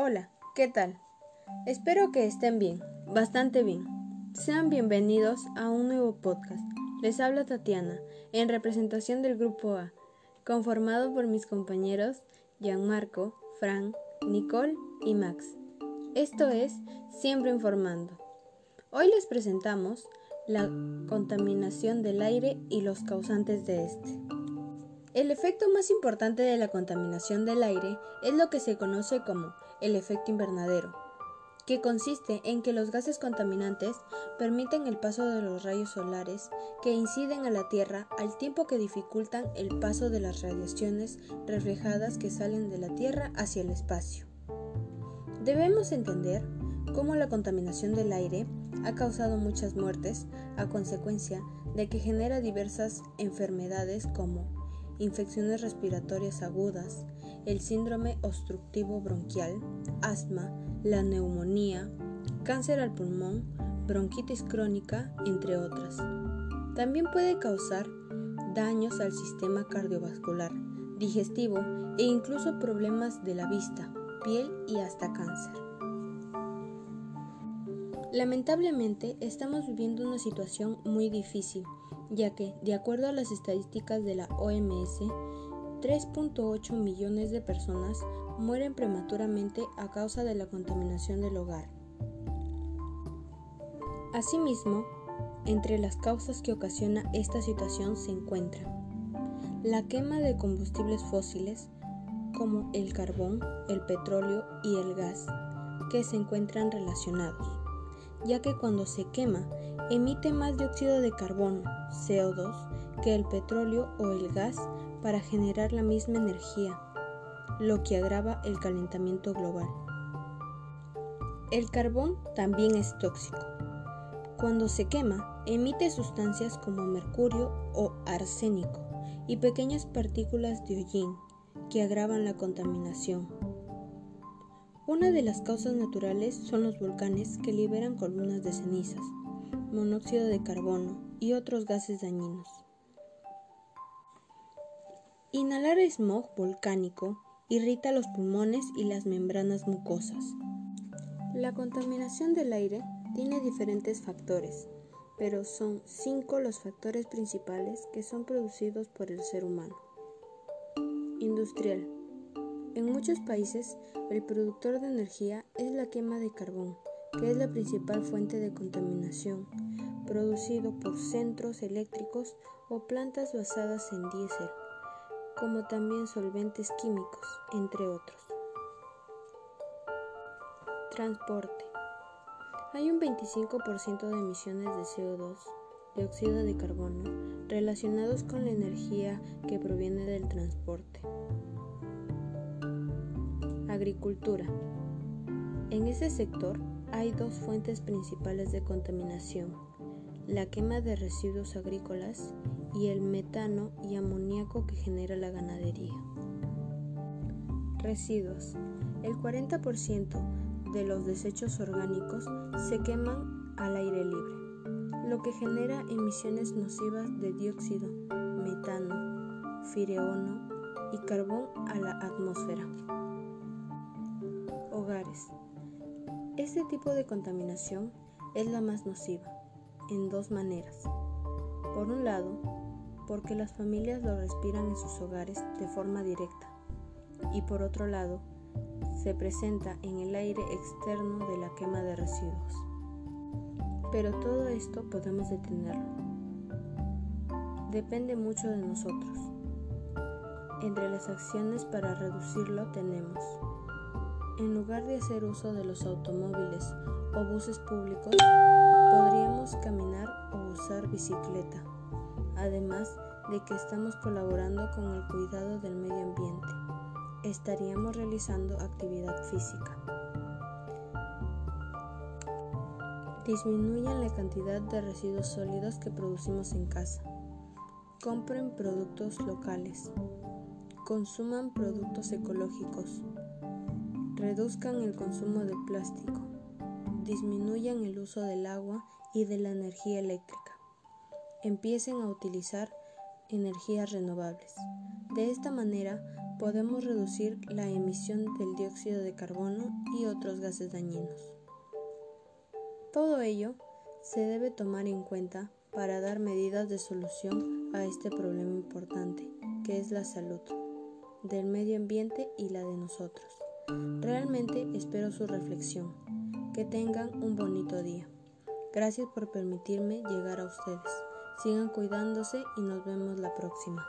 Hola, ¿qué tal? Espero que estén bien, bastante bien. Sean bienvenidos a un nuevo podcast. Les habla Tatiana, en representación del Grupo A, conformado por mis compañeros Gianmarco, Fran, Nicole y Max. Esto es Siempre Informando. Hoy les presentamos la contaminación del aire y los causantes de este. El efecto más importante de la contaminación del aire es lo que se conoce como el efecto invernadero, que consiste en que los gases contaminantes permiten el paso de los rayos solares que inciden a la Tierra al tiempo que dificultan el paso de las radiaciones reflejadas que salen de la Tierra hacia el espacio. Debemos entender cómo la contaminación del aire ha causado muchas muertes a consecuencia de que genera diversas enfermedades como infecciones respiratorias agudas, el síndrome obstructivo bronquial, asma, la neumonía, cáncer al pulmón, bronquitis crónica, entre otras. También puede causar daños al sistema cardiovascular, digestivo e incluso problemas de la vista, piel y hasta cáncer. Lamentablemente estamos viviendo una situación muy difícil ya que, de acuerdo a las estadísticas de la OMS, 3.8 millones de personas mueren prematuramente a causa de la contaminación del hogar. Asimismo, entre las causas que ocasiona esta situación se encuentran la quema de combustibles fósiles como el carbón, el petróleo y el gas, que se encuentran relacionados, ya que cuando se quema emite más dióxido de carbono, CO2, que el petróleo o el gas para generar la misma energía, lo que agrava el calentamiento global. El carbón también es tóxico. Cuando se quema, emite sustancias como mercurio o arsénico y pequeñas partículas de hollín que agravan la contaminación. Una de las causas naturales son los volcanes que liberan columnas de cenizas, monóxido de carbono y otros gases dañinos. Inhalar smog volcánico irrita los pulmones y las membranas mucosas. La contaminación del aire tiene diferentes factores, pero son cinco los factores principales que son producidos por el ser humano. Industrial. En muchos países, el productor de energía es la quema de carbón, que es la principal fuente de contaminación, producido por centros eléctricos o plantas basadas en diésel, como también solventes químicos, entre otros. Transporte. Hay un 25% de emisiones de CO2, dióxido de carbono, relacionados con la energía que proviene del transporte. Agricultura. En ese sector hay dos fuentes principales de contaminación, la quema de residuos agrícolas y el metano y amoníaco que genera la ganadería. Residuos. El 40% de los desechos orgánicos se queman al aire libre, lo que genera emisiones nocivas de dióxido, metano, fireono y carbón a la atmósfera. Este tipo de contaminación es la más nociva, en dos maneras. Por un lado, porque las familias lo respiran en sus hogares de forma directa, y por otro lado, se presenta en el aire externo de la quema de residuos. Pero todo esto podemos detenerlo. Depende mucho de nosotros. Entre las acciones para reducirlo tenemos en lugar de hacer uso de los automóviles o buses públicos, podríamos caminar o usar bicicleta, además de que estamos colaborando con el cuidado del medio ambiente. Estaríamos realizando actividad física. Disminuyan la cantidad de residuos sólidos que producimos en casa. Compren productos locales. Consuman productos ecológicos. Reduzcan el consumo de plástico. Disminuyan el uso del agua y de la energía eléctrica. Empiecen a utilizar energías renovables. De esta manera podemos reducir la emisión del dióxido de carbono y otros gases dañinos. Todo ello se debe tomar en cuenta para dar medidas de solución a este problema importante, que es la salud del medio ambiente y la de nosotros. Realmente espero su reflexión. Que tengan un bonito día. Gracias por permitirme llegar a ustedes. Sigan cuidándose y nos vemos la próxima.